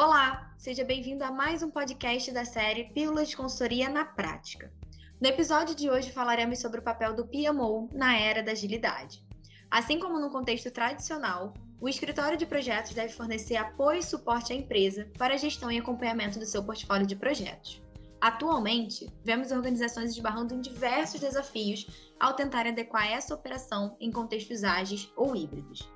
Olá, seja bem-vindo a mais um podcast da série Pílulas de Consultoria na Prática. No episódio de hoje falaremos sobre o papel do PMO na era da agilidade. Assim como no contexto tradicional, o escritório de projetos deve fornecer apoio e suporte à empresa para a gestão e acompanhamento do seu portfólio de projetos. Atualmente, vemos organizações esbarrando em diversos desafios ao tentar adequar essa operação em contextos ágeis ou híbridos.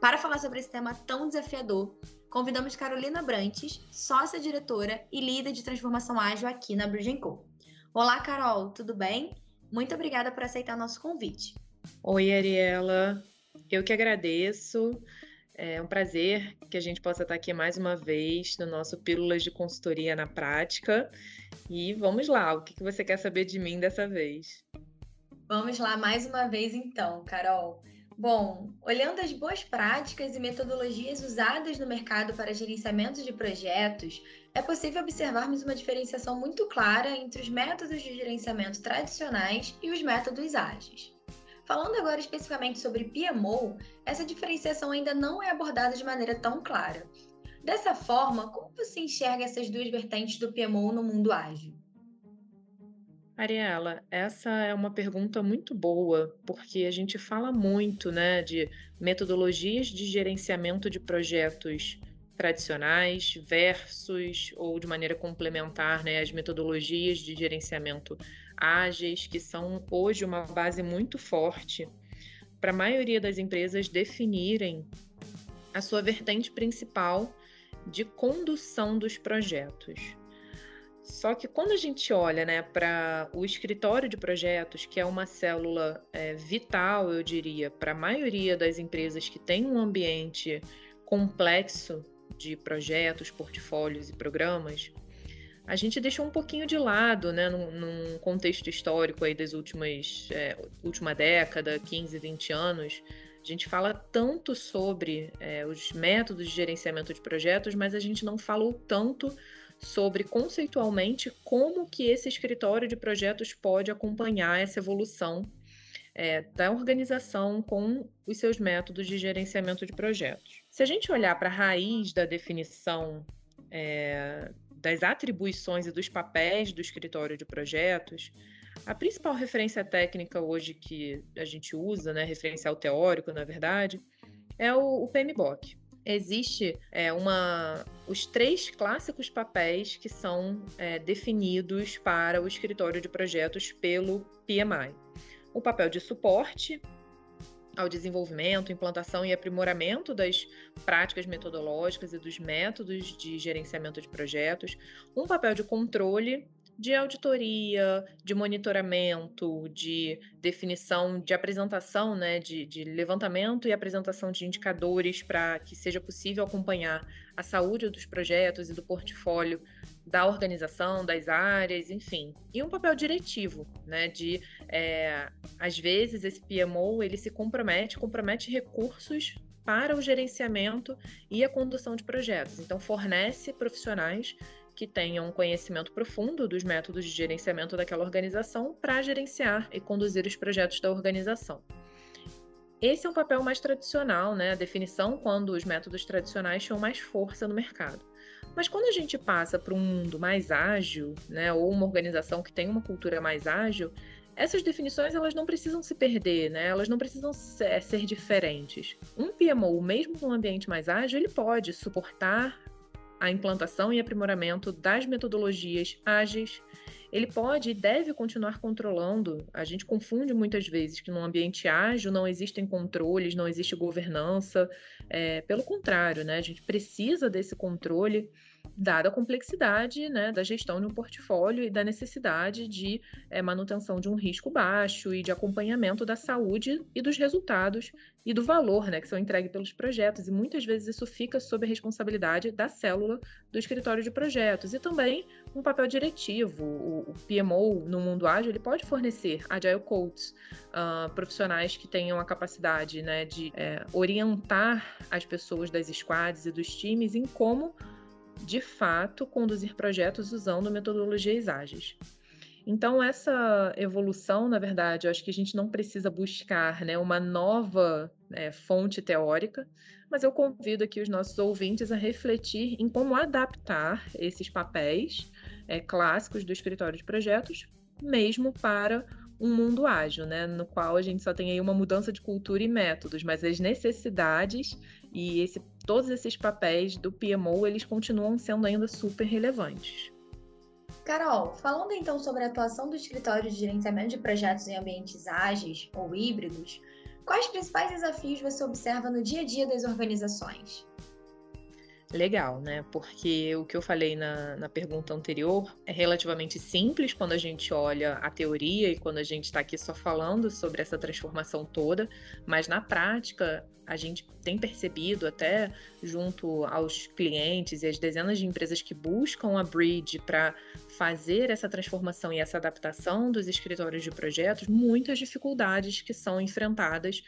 Para falar sobre esse tema tão desafiador, convidamos Carolina Brantes, sócia-diretora e líder de transformação ágil aqui na Bridgenco. Olá, Carol, tudo bem? Muito obrigada por aceitar nosso convite. Oi, Ariela. Eu que agradeço. É um prazer que a gente possa estar aqui mais uma vez no nosso Pílulas de Consultoria na Prática. E vamos lá, o que você quer saber de mim dessa vez? Vamos lá mais uma vez então, Carol. Bom, olhando as boas práticas e metodologias usadas no mercado para gerenciamento de projetos, é possível observarmos uma diferenciação muito clara entre os métodos de gerenciamento tradicionais e os métodos ágeis. Falando agora especificamente sobre PMO, essa diferenciação ainda não é abordada de maneira tão clara. Dessa forma, como você enxerga essas duas vertentes do PMO no mundo ágil? Ariela, essa é uma pergunta muito boa, porque a gente fala muito, né, de metodologias de gerenciamento de projetos tradicionais versus ou de maneira complementar, né, as metodologias de gerenciamento ágeis, que são hoje uma base muito forte para a maioria das empresas definirem a sua vertente principal de condução dos projetos. Só que quando a gente olha né, para o escritório de projetos, que é uma célula é, vital, eu diria, para a maioria das empresas que tem um ambiente complexo de projetos, portfólios e programas, a gente deixou um pouquinho de lado, né, num, num contexto histórico aí das últimas é, última década, 15, 20 anos, a gente fala tanto sobre é, os métodos de gerenciamento de projetos, mas a gente não falou tanto sobre conceitualmente como que esse escritório de projetos pode acompanhar essa evolução é, da organização com os seus métodos de gerenciamento de projetos. Se a gente olhar para a raiz da definição é, das atribuições e dos papéis do escritório de projetos, a principal referência técnica hoje que a gente usa, né, referencial teórico, na verdade, é o, o PMBOK existe é, uma, os três clássicos papéis que são é, definidos para o escritório de projetos pelo PMI. O papel de suporte ao desenvolvimento, implantação e aprimoramento das práticas metodológicas e dos métodos de gerenciamento de projetos, um papel de controle de auditoria, de monitoramento, de definição, de apresentação, né, de, de levantamento e apresentação de indicadores para que seja possível acompanhar a saúde dos projetos e do portfólio da organização, das áreas, enfim. E um papel diretivo, né, de, é, às vezes, esse PMO, ele se compromete, compromete recursos para o gerenciamento e a condução de projetos. Então, fornece profissionais que tenham um conhecimento profundo dos métodos de gerenciamento daquela organização para gerenciar e conduzir os projetos da organização. Esse é um papel mais tradicional, né? A definição quando os métodos tradicionais tinham mais força no mercado. Mas quando a gente passa para um mundo mais ágil, né, ou uma organização que tem uma cultura mais ágil, essas definições elas não precisam se perder, né? Elas não precisam ser, ser diferentes. Um PMO, mesmo num ambiente mais ágil, ele pode suportar a implantação e aprimoramento das metodologias ágeis. Ele pode e deve continuar controlando. A gente confunde muitas vezes que num ambiente ágil não existem controles, não existe governança. É, pelo contrário, né? A gente precisa desse controle dada a complexidade né, da gestão de um portfólio e da necessidade de é, manutenção de um risco baixo e de acompanhamento da saúde e dos resultados e do valor né, que são entregues pelos projetos. E muitas vezes isso fica sob a responsabilidade da célula do escritório de projetos. E também um papel diretivo. O, o PMO no mundo ágil ele pode fornecer agile coaches, uh, profissionais que tenham a capacidade né, de é, orientar as pessoas das squads e dos times em como de fato conduzir projetos usando metodologias ágeis. Então, essa evolução, na verdade, eu acho que a gente não precisa buscar né, uma nova é, fonte teórica, mas eu convido aqui os nossos ouvintes a refletir em como adaptar esses papéis é, clássicos do escritório de projetos, mesmo para um mundo ágil, né, no qual a gente só tem aí uma mudança de cultura e métodos, mas as necessidades e esse, todos esses papéis do PMO, eles continuam sendo ainda super relevantes. Carol, falando então sobre a atuação do escritório de gerenciamento de projetos em ambientes ágeis ou híbridos, quais principais desafios você observa no dia a dia das organizações? Legal, né? Porque o que eu falei na, na pergunta anterior é relativamente simples quando a gente olha a teoria e quando a gente está aqui só falando sobre essa transformação toda, mas na prática a gente tem percebido até junto aos clientes e as dezenas de empresas que buscam a Bridge para fazer essa transformação e essa adaptação dos escritórios de projetos, muitas dificuldades que são enfrentadas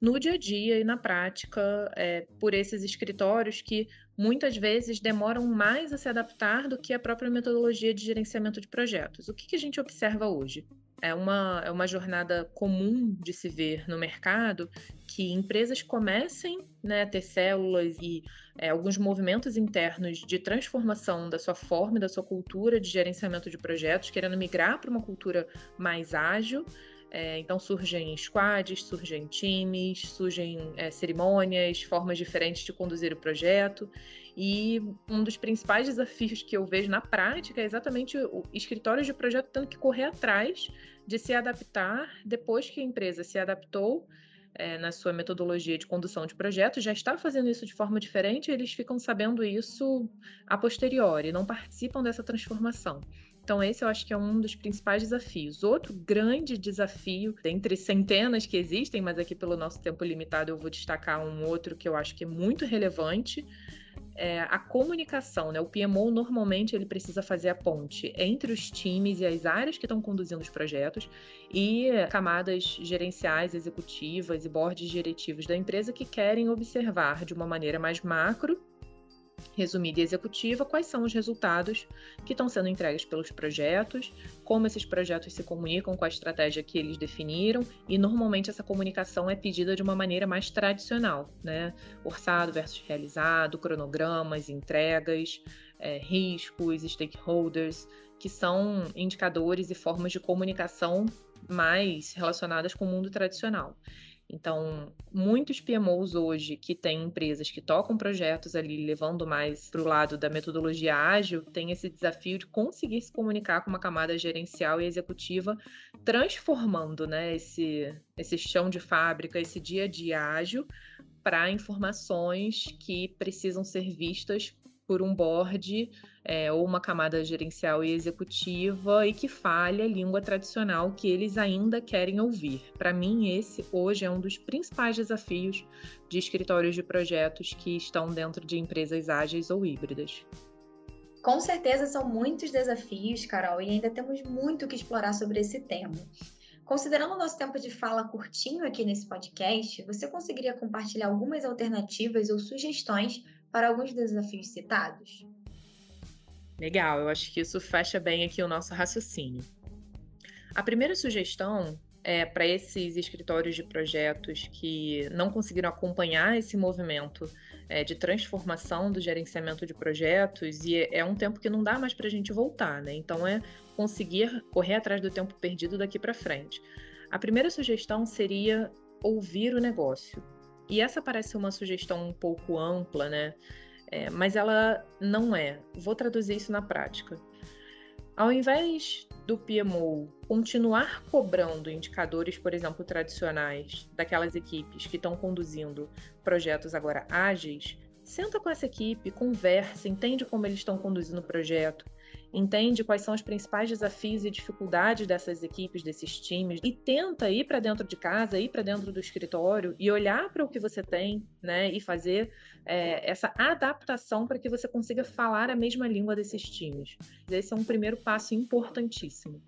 no dia a dia e na prática é, por esses escritórios que muitas vezes demoram mais a se adaptar do que a própria metodologia de gerenciamento de projetos. O que, que a gente observa hoje? É uma, é uma jornada comum de se ver no mercado que empresas comecem né, a ter células e é, alguns movimentos internos de transformação da sua forma e da sua cultura de gerenciamento de projetos, querendo migrar para uma cultura mais ágil, é, então surgem squads, surgem times, surgem é, cerimônias, formas diferentes de conduzir o projeto. E um dos principais desafios que eu vejo na prática é exatamente o escritório de projeto tendo que correr atrás de se adaptar depois que a empresa se adaptou é, na sua metodologia de condução de projetos, já está fazendo isso de forma diferente, eles ficam sabendo isso a posteriori, não participam dessa transformação. Então, esse eu acho que é um dos principais desafios. Outro grande desafio, dentre centenas que existem, mas aqui pelo nosso tempo limitado eu vou destacar um outro que eu acho que é muito relevante, é a comunicação, né? O PMO normalmente ele precisa fazer a ponte entre os times e as áreas que estão conduzindo os projetos e camadas gerenciais, executivas e boards diretivos da empresa que querem observar de uma maneira mais macro resumida e executiva quais são os resultados que estão sendo entregues pelos projetos, como esses projetos se comunicam com a estratégia que eles definiram, e normalmente essa comunicação é pedida de uma maneira mais tradicional, né? Orçado versus realizado, cronogramas, entregas, é, riscos, stakeholders, que são indicadores e formas de comunicação mais relacionadas com o mundo tradicional. Então, muitos PMOs hoje que têm empresas que tocam projetos ali, levando mais para o lado da metodologia ágil, têm esse desafio de conseguir se comunicar com uma camada gerencial e executiva, transformando né, esse, esse chão de fábrica, esse dia a dia ágil, para informações que precisam ser vistas por um board é, ou uma camada gerencial e executiva e que fale a língua tradicional que eles ainda querem ouvir. Para mim, esse hoje é um dos principais desafios de escritórios de projetos que estão dentro de empresas ágeis ou híbridas. Com certeza são muitos desafios, Carol, e ainda temos muito que explorar sobre esse tema. Considerando o nosso tempo de fala curtinho aqui nesse podcast, você conseguiria compartilhar algumas alternativas ou sugestões para alguns desafios citados? Legal, eu acho que isso fecha bem aqui o nosso raciocínio. A primeira sugestão é para esses escritórios de projetos que não conseguiram acompanhar esse movimento é, de transformação do gerenciamento de projetos, e é, é um tempo que não dá mais para a gente voltar, né? Então, é conseguir correr atrás do tempo perdido daqui para frente. A primeira sugestão seria ouvir o negócio. E essa parece uma sugestão um pouco ampla, né? É, mas ela não é. Vou traduzir isso na prática. Ao invés do PMO continuar cobrando indicadores, por exemplo, tradicionais daquelas equipes que estão conduzindo projetos agora ágeis, senta com essa equipe, conversa, entende como eles estão conduzindo o projeto, entende quais são os principais desafios e dificuldades dessas equipes, desses times, e tenta ir para dentro de casa, ir para dentro do escritório e olhar para o que você tem, né, e fazer é, essa adaptação para que você consiga falar a mesma língua desses times. Esse é um primeiro passo importantíssimo.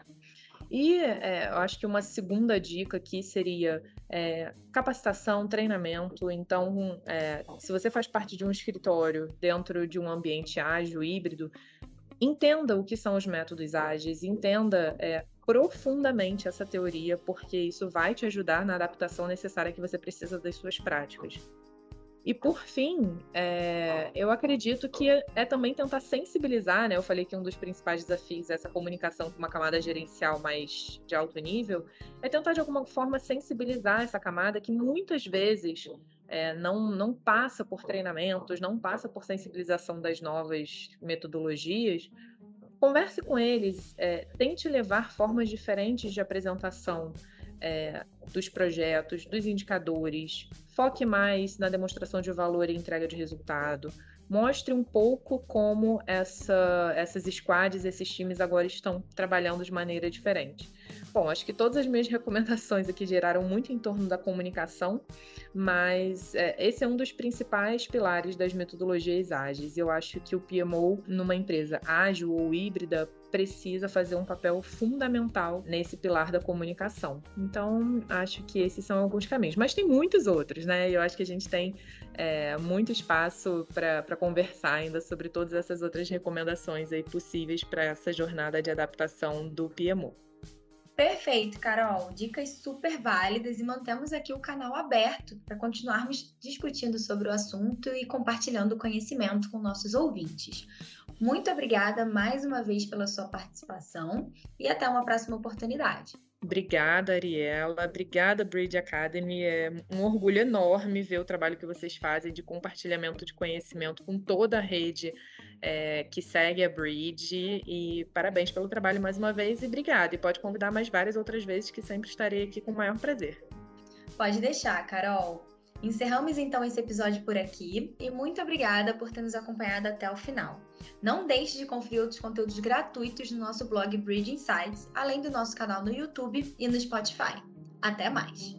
E é, eu acho que uma segunda dica aqui seria é, capacitação, treinamento. Então, é, se você faz parte de um escritório dentro de um ambiente ágil, híbrido, entenda o que são os métodos ágeis, entenda é, profundamente essa teoria, porque isso vai te ajudar na adaptação necessária que você precisa das suas práticas. E por fim, é, eu acredito que é, é, também tentar sensibilizar, né? Eu falei que um dos principais desafios é essa comunicação com uma camada gerencial mais de alto nível, é tentar de alguma forma sensibilizar essa camada que muitas vezes é, não, não passa por treinamentos, não passa por sensibilização das novas metodologias. Converse com eles, é, tente levar formas diferentes de apresentação é, dos projetos, dos indicadores, foque mais na demonstração de valor e entrega de resultado. Mostre um pouco como essa, essas squads, esses times agora estão trabalhando de maneira diferente. Bom, acho que todas as minhas recomendações aqui geraram muito em torno da comunicação, mas é, esse é um dos principais pilares das metodologias ágeis. Eu acho que o PMO, numa empresa ágil ou híbrida, precisa fazer um papel fundamental nesse pilar da comunicação. Então, acho que esses são alguns caminhos. Mas tem muitos outros, né? Eu acho que a gente tem é, muito espaço para conversar ainda sobre todas essas outras recomendações aí possíveis para essa jornada de adaptação do PMO. Perfeito, Carol. Dicas super válidas e mantemos aqui o canal aberto para continuarmos discutindo sobre o assunto e compartilhando conhecimento com nossos ouvintes. Muito obrigada mais uma vez pela sua participação e até uma próxima oportunidade. Obrigada, Ariela. Obrigada, Bridge Academy. É um orgulho enorme ver o trabalho que vocês fazem de compartilhamento de conhecimento com toda a rede é, que segue a Bridge. E parabéns pelo trabalho mais uma vez e obrigada. E pode convidar mais várias outras vezes que sempre estarei aqui com o maior prazer. Pode deixar, Carol. Encerramos então esse episódio por aqui e muito obrigada por ter nos acompanhado até o final. Não deixe de conferir outros conteúdos gratuitos no nosso blog Bridge Insights, além do nosso canal no YouTube e no Spotify. Até mais!